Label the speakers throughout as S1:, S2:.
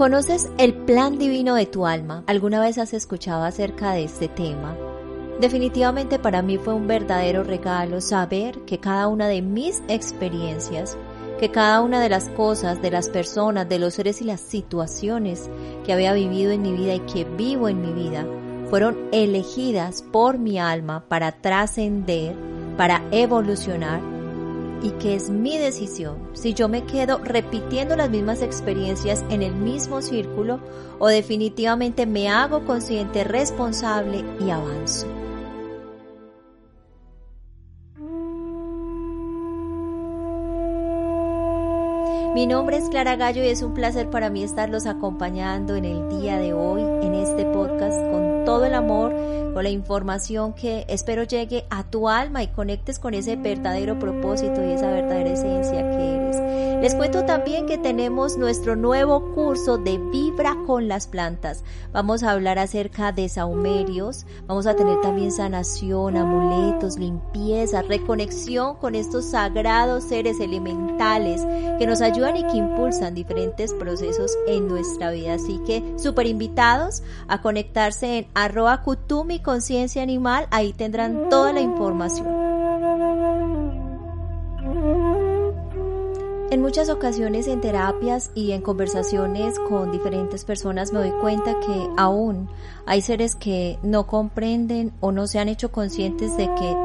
S1: ¿Conoces el plan divino de tu alma? ¿Alguna vez has escuchado acerca de este tema? Definitivamente para mí fue un verdadero regalo saber que cada una de mis experiencias, que cada una de las cosas, de las personas, de los seres y las situaciones que había vivido en mi vida y que vivo en mi vida, fueron elegidas por mi alma para trascender, para evolucionar y que es mi decisión si yo me quedo repitiendo las mismas experiencias en el mismo círculo o definitivamente me hago consciente, responsable y avanzo. Mi nombre es Clara Gallo y es un placer para mí estarlos acompañando en el día de hoy en este podcast con todo el amor con la información que espero llegue a tu alma y conectes con ese verdadero propósito y esa verdadera esencia que eres. Les cuento también que tenemos nuestro nuevo curso de Vibra con las plantas. Vamos a hablar acerca de saumerios, vamos a tener también sanación, amuletos, limpieza, reconexión con estos sagrados seres elementales que nos ayudan y que impulsan diferentes procesos en nuestra vida. Así que súper invitados a conectarse en arroba kutumi conciencia animal, ahí tendrán toda la información. En muchas ocasiones en terapias y en conversaciones con diferentes personas me doy cuenta que aún hay seres que no comprenden o no se han hecho conscientes de que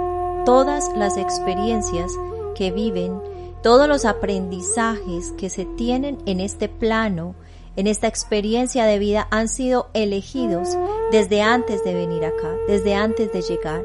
S1: todas las experiencias que viven, todos los aprendizajes que se tienen en este plano, en esta experiencia de vida han sido elegidos desde antes de venir acá, desde antes de llegar.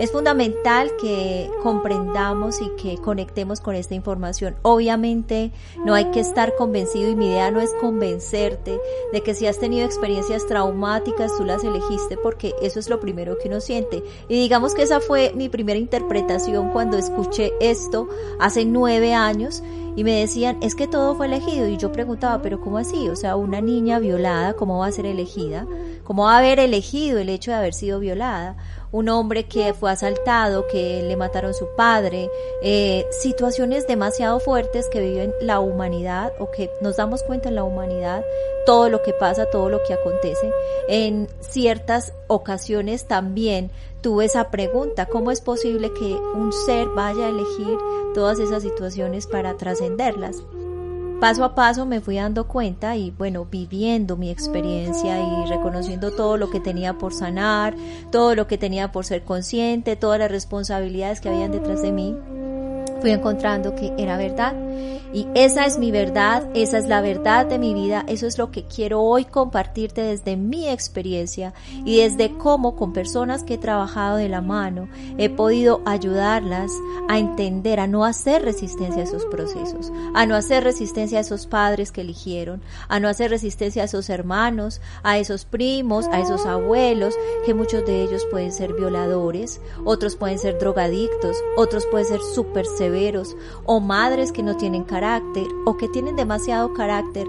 S1: Es fundamental que comprendamos y que conectemos con esta información. Obviamente no hay que estar convencido y mi idea no es convencerte de que si has tenido experiencias traumáticas tú las elegiste porque eso es lo primero que uno siente. Y digamos que esa fue mi primera interpretación cuando escuché esto hace nueve años y me decían, es que todo fue elegido. Y yo preguntaba, pero ¿cómo así? O sea, una niña violada, ¿cómo va a ser elegida? ¿Cómo va a haber elegido el hecho de haber sido violada? Un hombre que fue asaltado, que le mataron su padre, eh, situaciones demasiado fuertes que viven la humanidad o que nos damos cuenta en la humanidad, todo lo que pasa, todo lo que acontece. En ciertas ocasiones también tuve esa pregunta, ¿cómo es posible que un ser vaya a elegir todas esas situaciones para trascenderlas? Paso a paso me fui dando cuenta y bueno, viviendo mi experiencia y reconociendo todo lo que tenía por sanar, todo lo que tenía por ser consciente, todas las responsabilidades que habían detrás de mí, fui encontrando que era verdad. Y esa es mi verdad, esa es la verdad de mi vida, eso es lo que quiero hoy compartirte desde mi experiencia y desde cómo con personas que he trabajado de la mano he podido ayudarlas a entender, a no hacer resistencia a esos procesos, a no hacer resistencia a esos padres que eligieron, a no hacer resistencia a esos hermanos, a esos primos, a esos abuelos, que muchos de ellos pueden ser violadores, otros pueden ser drogadictos, otros pueden ser súper severos o madres que no tienen carácter o que tienen demasiado carácter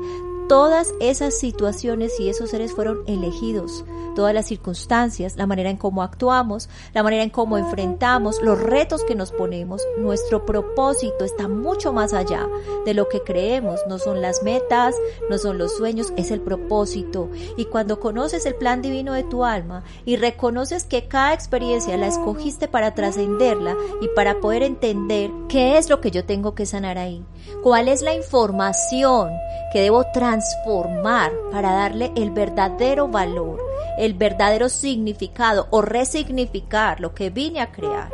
S1: todas esas situaciones y esos seres fueron elegidos, todas las circunstancias, la manera en cómo actuamos, la manera en cómo enfrentamos, los retos que nos ponemos, nuestro propósito está mucho más allá de lo que creemos, no son las metas, no son los sueños, es el propósito. Y cuando conoces el plan divino de tu alma y reconoces que cada experiencia la escogiste para trascenderla y para poder entender qué es lo que yo tengo que sanar ahí, cuál es la información que debo transformar, para darle el verdadero valor, el verdadero significado o resignificar lo que vine a crear.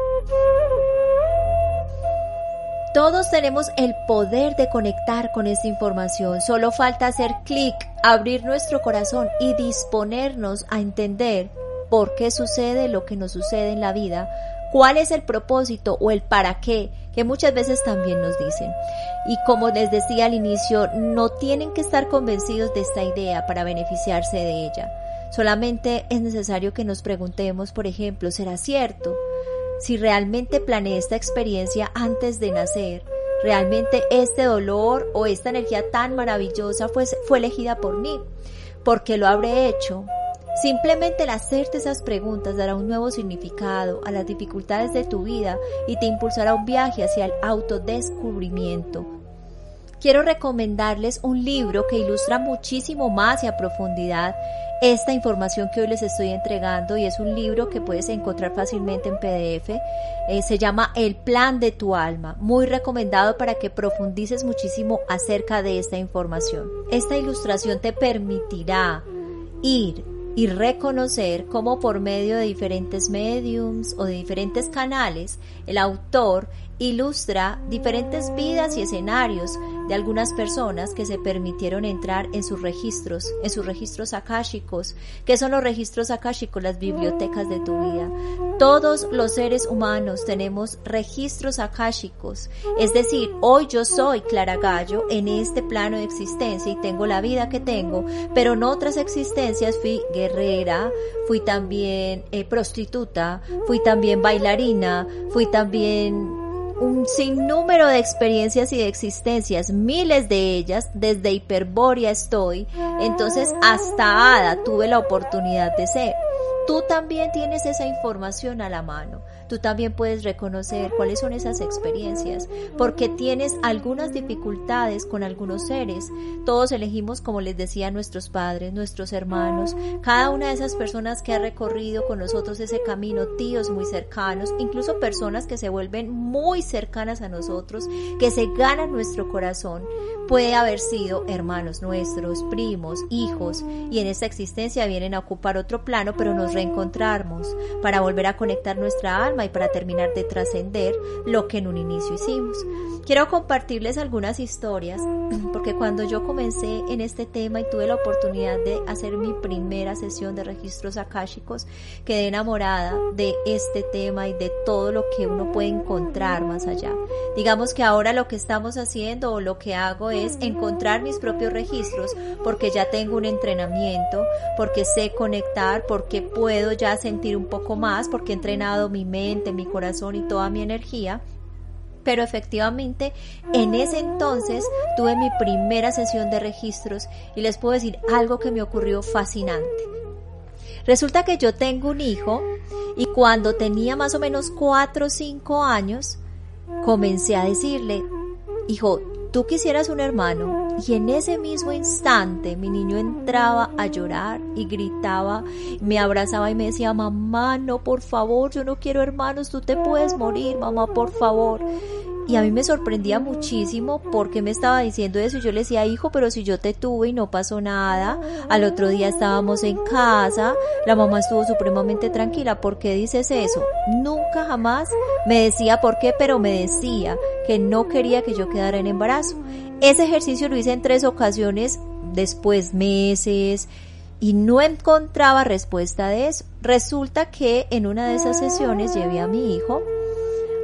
S1: Todos tenemos el poder de conectar con esta información, solo falta hacer clic, abrir nuestro corazón y disponernos a entender por qué sucede lo que nos sucede en la vida cuál es el propósito o el para qué, que muchas veces también nos dicen. Y como les decía al inicio, no tienen que estar convencidos de esta idea para beneficiarse de ella. Solamente es necesario que nos preguntemos, por ejemplo, ¿será cierto? Si realmente planeé esta experiencia antes de nacer, realmente este dolor o esta energía tan maravillosa fue, fue elegida por mí, porque lo habré hecho, Simplemente el hacerte esas preguntas dará un nuevo significado a las dificultades de tu vida y te impulsará un viaje hacia el autodescubrimiento. quiero recomendarles un libro que ilustra muchísimo más y a profundidad esta información que hoy les estoy entregando y es un libro que puedes encontrar fácilmente en PDF. Eh, se llama El plan de tu alma, muy recomendado para que profundices muchísimo acerca de esta información. Esta ilustración te permitirá ir y reconocer cómo por medio de diferentes mediums o de diferentes canales el autor ilustra diferentes vidas y escenarios de algunas personas que se permitieron entrar en sus registros, en sus registros akáshicos. ¿Qué son los registros akáshicos? Las bibliotecas de tu vida. Todos los seres humanos tenemos registros akáshicos. Es decir, hoy yo soy Clara Gallo en este plano de existencia y tengo la vida que tengo, pero en otras existencias fui guerrera, fui también eh, prostituta, fui también bailarina, fui también un sinnúmero de experiencias y de existencias, miles de ellas, desde Hiperbórea estoy, entonces hasta Ada tuve la oportunidad de ser. Tú también tienes esa información a la mano tú también puedes reconocer cuáles son esas experiencias, porque tienes algunas dificultades con algunos seres. Todos elegimos, como les decía, nuestros padres, nuestros hermanos, cada una de esas personas que ha recorrido con nosotros ese camino, tíos muy cercanos, incluso personas que se vuelven muy cercanas a nosotros, que se ganan nuestro corazón, puede haber sido hermanos nuestros, primos, hijos, y en esta existencia vienen a ocupar otro plano, pero nos reencontramos para volver a conectar nuestra alma y para terminar de trascender lo que en un inicio hicimos. Quiero compartirles algunas historias porque cuando yo comencé en este tema y tuve la oportunidad de hacer mi primera sesión de registros akáshicos, quedé enamorada de este tema y de todo lo que uno puede encontrar más allá. Digamos que ahora lo que estamos haciendo o lo que hago es encontrar mis propios registros porque ya tengo un entrenamiento, porque sé conectar, porque puedo ya sentir un poco más, porque he entrenado mi mente, mi corazón y toda mi energía. Pero efectivamente, en ese entonces tuve mi primera sesión de registros y les puedo decir algo que me ocurrió fascinante. Resulta que yo tengo un hijo y cuando tenía más o menos 4 o 5 años, comencé a decirle, hijo, tú quisieras un hermano. Y en ese mismo instante mi niño entraba a llorar y gritaba, me abrazaba y me decía, mamá, no, por favor, yo no quiero hermanos, tú te puedes morir, mamá, por favor. Y a mí me sorprendía muchísimo porque me estaba diciendo eso. Y yo le decía, hijo, pero si yo te tuve y no pasó nada. Al otro día estábamos en casa, la mamá estuvo supremamente tranquila. ¿Por qué dices eso? Nunca jamás me decía por qué, pero me decía que no quería que yo quedara en embarazo. Ese ejercicio lo hice en tres ocasiones, después meses, y no encontraba respuesta de eso. Resulta que en una de esas sesiones llevé a mi hijo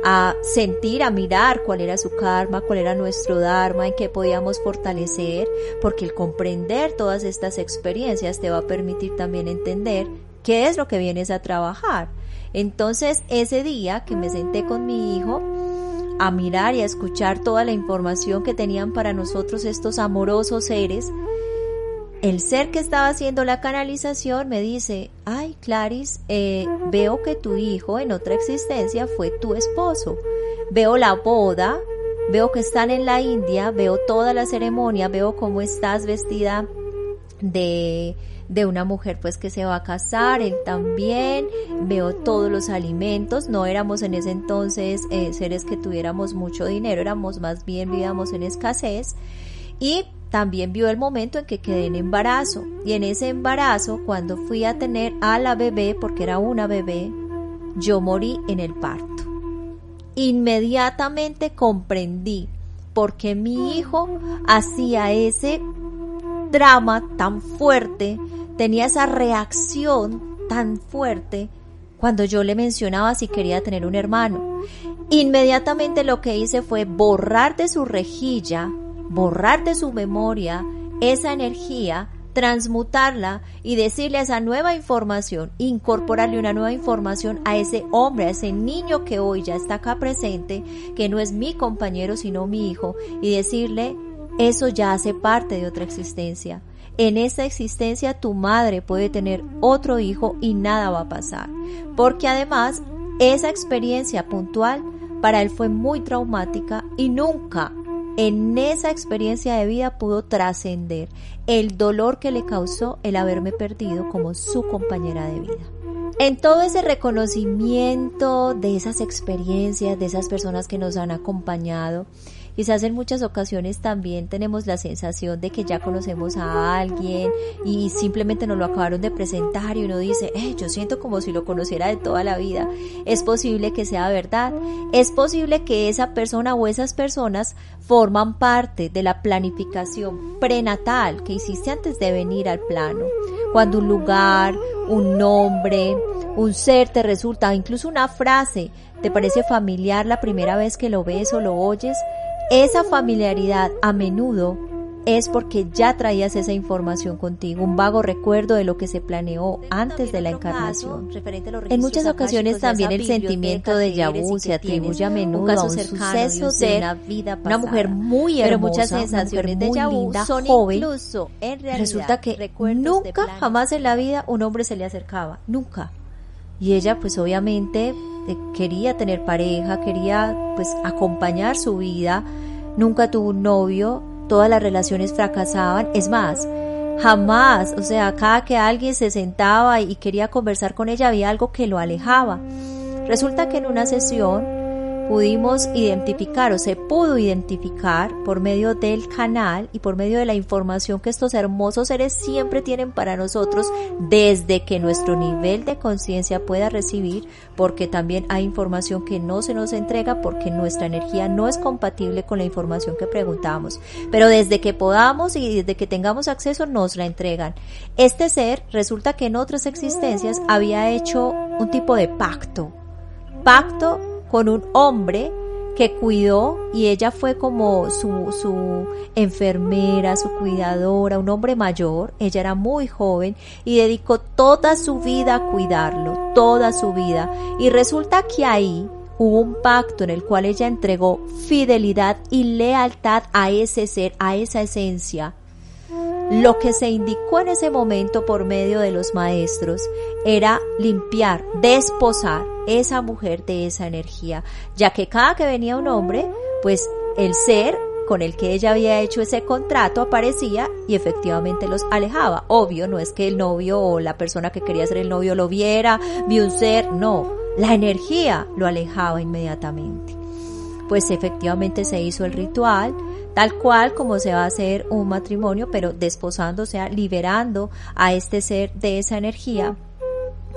S1: a sentir, a mirar cuál era su karma, cuál era nuestro dharma, en qué podíamos fortalecer, porque el comprender todas estas experiencias te va a permitir también entender qué es lo que vienes a trabajar. Entonces, ese día que me senté con mi hijo, a mirar y a escuchar toda la información que tenían para nosotros estos amorosos seres, el ser que estaba haciendo la canalización me dice, ay Claris, eh, veo que tu hijo en otra existencia fue tu esposo. Veo la boda, veo que están en la India, veo toda la ceremonia, veo cómo estás vestida de, de una mujer pues que se va a casar, él también, veo todos los alimentos, no éramos en ese entonces eh, seres que tuviéramos mucho dinero, éramos más bien vivíamos en escasez y también vio el momento en que quedé en embarazo y en ese embarazo cuando fui a tener a la bebé porque era una bebé yo morí en el parto. Inmediatamente comprendí por qué mi hijo hacía ese drama tan fuerte tenía esa reacción tan fuerte cuando yo le mencionaba si quería tener un hermano. Inmediatamente lo que hice fue borrar de su rejilla borrar de su memoria esa energía, transmutarla y decirle esa nueva información, incorporarle una nueva información a ese hombre, a ese niño que hoy ya está acá presente, que no es mi compañero sino mi hijo, y decirle, eso ya hace parte de otra existencia. En esta existencia tu madre puede tener otro hijo y nada va a pasar, porque además esa experiencia puntual para él fue muy traumática y nunca en esa experiencia de vida pudo trascender el dolor que le causó el haberme perdido como su compañera de vida. En todo ese reconocimiento de esas experiencias, de esas personas que nos han acompañado, Quizás en muchas ocasiones también tenemos la sensación de que ya conocemos a alguien y simplemente nos lo acabaron de presentar y uno dice, eh, yo siento como si lo conociera de toda la vida. Es posible que sea verdad. Es posible que esa persona o esas personas forman parte de la planificación prenatal que hiciste antes de venir al plano. Cuando un lugar, un nombre, un ser te resulta, incluso una frase, te parece familiar la primera vez que lo ves o lo oyes, esa familiaridad a menudo es porque ya traías esa información contigo, un vago recuerdo de lo que se planeó antes de la encarnación. En muchas ocasiones también el sentimiento de Yahoo se atribuye a menudo a un suceso de una, vida una mujer muy hermosa, pero muchas sensaciones de Yahoo son joven, incluso en realidad, resulta que nunca jamás en la vida un hombre se le acercaba, nunca. Y ella pues obviamente quería tener pareja, quería pues acompañar su vida, nunca tuvo un novio, todas las relaciones fracasaban, es más, jamás, o sea, cada que alguien se sentaba y quería conversar con ella había algo que lo alejaba. Resulta que en una sesión pudimos identificar o se pudo identificar por medio del canal y por medio de la información que estos hermosos seres siempre tienen para nosotros desde que nuestro nivel de conciencia pueda recibir, porque también hay información que no se nos entrega porque nuestra energía no es compatible con la información que preguntamos. Pero desde que podamos y desde que tengamos acceso nos la entregan. Este ser resulta que en otras existencias había hecho un tipo de pacto. Pacto con un hombre que cuidó y ella fue como su, su enfermera, su cuidadora, un hombre mayor, ella era muy joven y dedicó toda su vida a cuidarlo, toda su vida. Y resulta que ahí hubo un pacto en el cual ella entregó fidelidad y lealtad a ese ser, a esa esencia. Lo que se indicó en ese momento por medio de los maestros era limpiar, desposar esa mujer de esa energía, ya que cada que venía un hombre, pues el ser con el que ella había hecho ese contrato aparecía y efectivamente los alejaba. Obvio, no es que el novio o la persona que quería ser el novio lo viera, vio un ser, no, la energía lo alejaba inmediatamente. Pues efectivamente se hizo el ritual, tal cual como se va a hacer un matrimonio, pero desposando, o sea, liberando a este ser de esa energía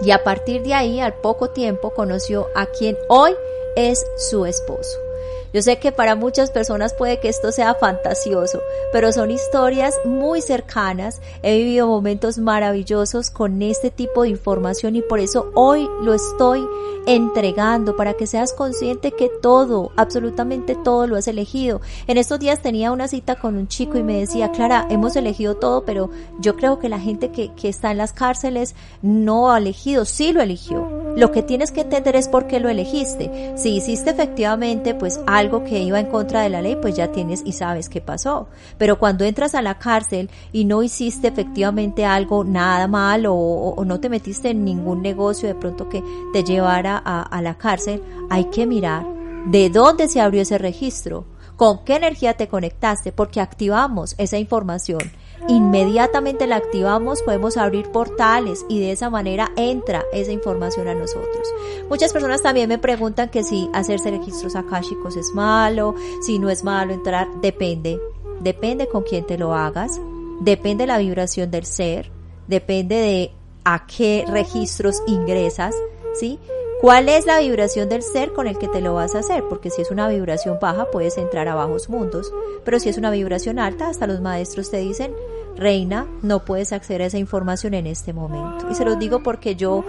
S1: y a partir de ahí, al poco tiempo, conoció a quien hoy es su esposo. Yo sé que para muchas personas puede que esto sea fantasioso, pero son historias muy cercanas. He vivido momentos maravillosos con este tipo de información y por eso hoy lo estoy entregando para que seas consciente que todo, absolutamente todo lo has elegido. En estos días tenía una cita con un chico y me decía, Clara, hemos elegido todo, pero yo creo que la gente que, que está en las cárceles no ha elegido, sí lo eligió. Lo que tienes que entender es por qué lo elegiste. Si hiciste efectivamente pues algo que iba en contra de la ley, pues ya tienes y sabes qué pasó. Pero cuando entras a la cárcel y no hiciste efectivamente algo nada mal o, no te metiste en ningún negocio de pronto que te llevara a, a la cárcel, hay que mirar de dónde se abrió ese registro, con qué energía te conectaste, porque activamos esa información inmediatamente la activamos, podemos abrir portales y de esa manera entra esa información a nosotros. Muchas personas también me preguntan que si hacerse registros akáshicos es malo, si no es malo entrar, depende. Depende con quién te lo hagas, depende la vibración del ser, depende de a qué registros ingresas, ¿sí? ¿Cuál es la vibración del ser con el que te lo vas a hacer? Porque si es una vibración baja puedes entrar a bajos mundos, pero si es una vibración alta, hasta los maestros te dicen, reina, no puedes acceder a esa información en este momento. Y se los digo porque yo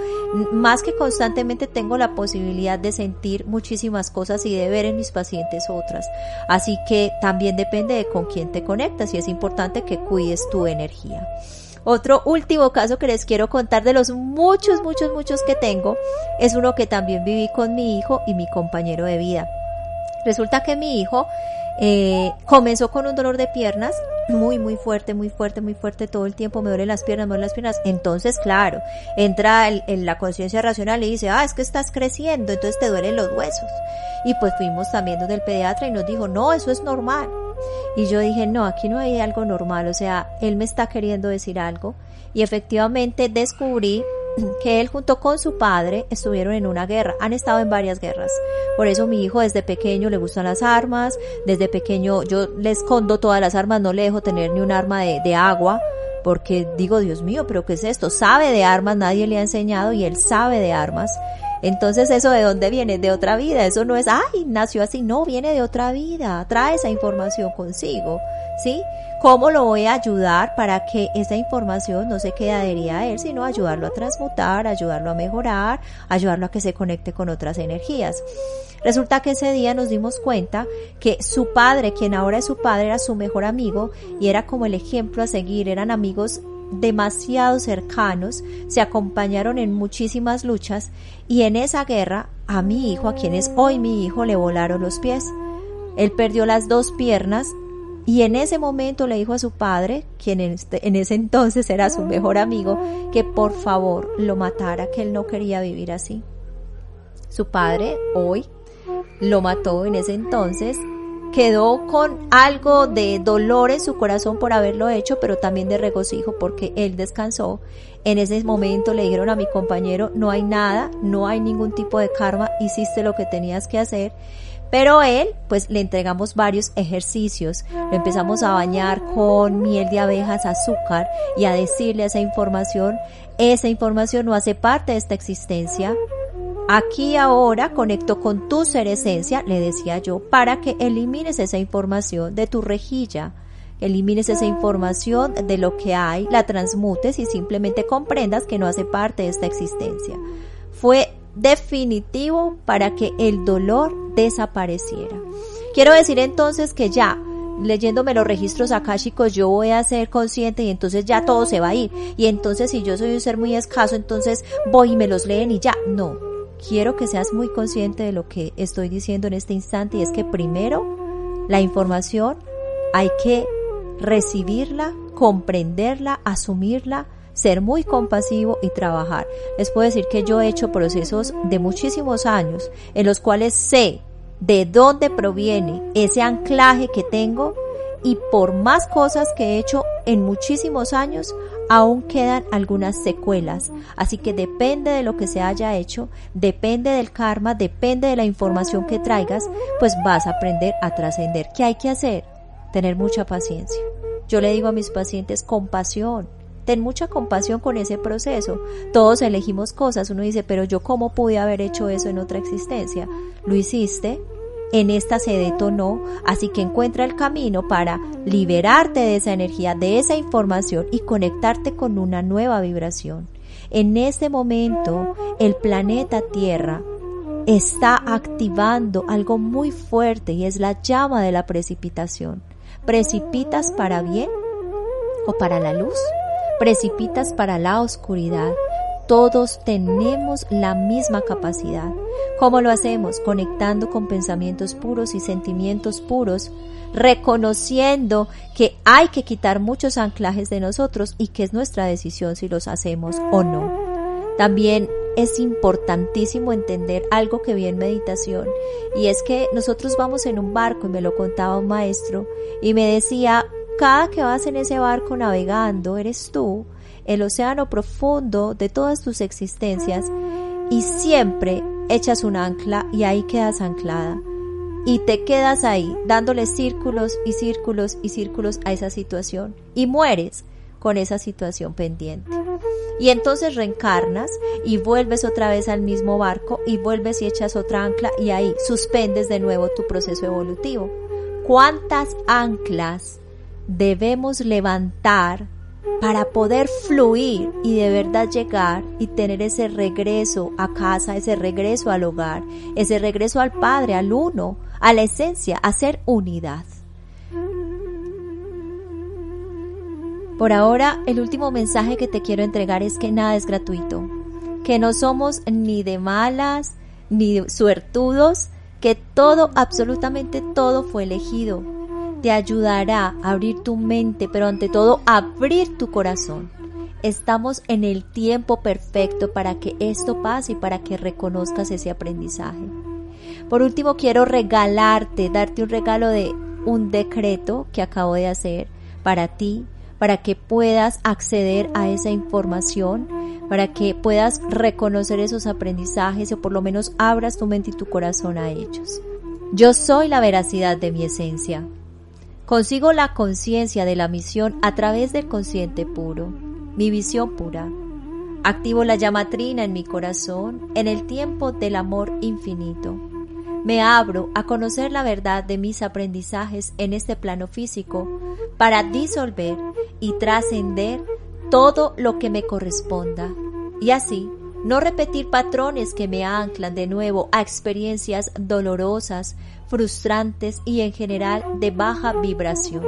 S1: más que constantemente tengo la posibilidad de sentir muchísimas cosas y de ver en mis pacientes otras. Así que también depende de con quién te conectas y es importante que cuides tu energía. Otro último caso que les quiero contar de los muchos, muchos, muchos que tengo es uno que también viví con mi hijo y mi compañero de vida. Resulta que mi hijo eh, comenzó con un dolor de piernas muy, muy fuerte, muy fuerte, muy fuerte todo el tiempo, me duelen las piernas, me duelen las piernas. Entonces, claro, entra en la conciencia racional y dice, ah, es que estás creciendo, entonces te duelen los huesos. Y pues fuimos también donde el pediatra y nos dijo, no, eso es normal. Y yo dije, no, aquí no hay algo normal, o sea, él me está queriendo decir algo. Y efectivamente descubrí que él junto con su padre estuvieron en una guerra, han estado en varias guerras. Por eso mi hijo desde pequeño le gustan las armas, desde pequeño yo le escondo todas las armas, no le dejo tener ni un arma de, de agua, porque digo, Dios mío, pero ¿qué es esto? Sabe de armas, nadie le ha enseñado y él sabe de armas. Entonces, ¿eso de dónde viene? De otra vida. Eso no es, ay, nació así. No, viene de otra vida. Trae esa información consigo. ¿Sí? ¿Cómo lo voy a ayudar para que esa información no se quede adherida a él, sino ayudarlo a transmutar, ayudarlo a mejorar, ayudarlo a que se conecte con otras energías? Resulta que ese día nos dimos cuenta que su padre, quien ahora es su padre, era su mejor amigo y era como el ejemplo a seguir, eran amigos demasiado cercanos, se acompañaron en muchísimas luchas y en esa guerra a mi hijo, a quien es hoy mi hijo, le volaron los pies. Él perdió las dos piernas y en ese momento le dijo a su padre, quien en, este, en ese entonces era su mejor amigo, que por favor lo matara, que él no quería vivir así. Su padre hoy lo mató en ese entonces quedó con algo de dolor en su corazón por haberlo hecho, pero también de regocijo porque él descansó. En ese momento le dijeron a mi compañero, no hay nada, no hay ningún tipo de karma, hiciste lo que tenías que hacer. Pero él, pues le entregamos varios ejercicios, lo empezamos a bañar con miel de abejas, azúcar y a decirle esa información, esa información no hace parte de esta existencia, Aquí ahora conecto con tu ser esencia, le decía yo, para que elimines esa información de tu rejilla, elimines esa información de lo que hay, la transmutes y simplemente comprendas que no hace parte de esta existencia. Fue definitivo para que el dolor desapareciera. Quiero decir entonces que ya leyéndome los registros akáshicos yo voy a ser consciente y entonces ya todo se va a ir. Y entonces si yo soy un ser muy escaso, entonces voy y me los leen y ya. No, quiero que seas muy consciente de lo que estoy diciendo en este instante y es que primero la información hay que recibirla, comprenderla, asumirla, ser muy compasivo y trabajar. Les puedo decir que yo he hecho procesos de muchísimos años en los cuales sé de dónde proviene ese anclaje que tengo y por más cosas que he hecho en muchísimos años, aún quedan algunas secuelas. Así que depende de lo que se haya hecho, depende del karma, depende de la información que traigas, pues vas a aprender a trascender. ¿Qué hay que hacer? Tener mucha paciencia. Yo le digo a mis pacientes compasión. Ten mucha compasión con ese proceso. Todos elegimos cosas. Uno dice, pero yo cómo pude haber hecho eso en otra existencia. Lo hiciste, en esta se detonó, así que encuentra el camino para liberarte de esa energía, de esa información y conectarte con una nueva vibración. En este momento, el planeta Tierra está activando algo muy fuerte y es la llama de la precipitación. ¿Precipitas para bien o para la luz? ¿Precipitas para la oscuridad? Todos tenemos la misma capacidad. ¿Cómo lo hacemos? Conectando con pensamientos puros y sentimientos puros, reconociendo que hay que quitar muchos anclajes de nosotros y que es nuestra decisión si los hacemos o no. También es importantísimo entender algo que vi en meditación y es que nosotros vamos en un barco y me lo contaba un maestro y me decía, cada que vas en ese barco navegando eres tú, el océano profundo de todas tus existencias y siempre echas un ancla y ahí quedas anclada. Y te quedas ahí dándole círculos y círculos y círculos a esa situación y mueres con esa situación pendiente. Y entonces reencarnas y vuelves otra vez al mismo barco y vuelves y echas otra ancla y ahí suspendes de nuevo tu proceso evolutivo. ¿Cuántas anclas debemos levantar para poder fluir y de verdad llegar y tener ese regreso a casa, ese regreso al hogar, ese regreso al Padre, al uno, a la esencia, a ser unidad. Por ahora, el último mensaje que te quiero entregar es que nada es gratuito, que no somos ni de malas, ni suertudos, que todo, absolutamente todo fue elegido, te ayudará a abrir tu mente, pero ante todo abrir tu corazón. Estamos en el tiempo perfecto para que esto pase y para que reconozcas ese aprendizaje. Por último, quiero regalarte, darte un regalo de un decreto que acabo de hacer para ti, para que puedas acceder a esa información, para que puedas reconocer esos aprendizajes o por lo menos abras tu mente y tu corazón a ellos. Yo soy la veracidad de mi esencia. Consigo la conciencia de la misión a través del consciente puro, mi visión pura. Activo la llamatrina en mi corazón en el tiempo del amor infinito. Me abro a conocer la verdad de mis aprendizajes en este plano físico para disolver y trascender todo lo que me corresponda y así no repetir patrones que me anclan de nuevo a experiencias dolorosas, frustrantes y en general de baja vibración.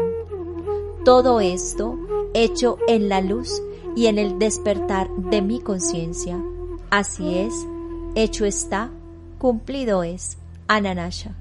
S1: Todo esto hecho en la luz y en el despertar de mi conciencia. Así es, hecho está, cumplido es. Ananasha.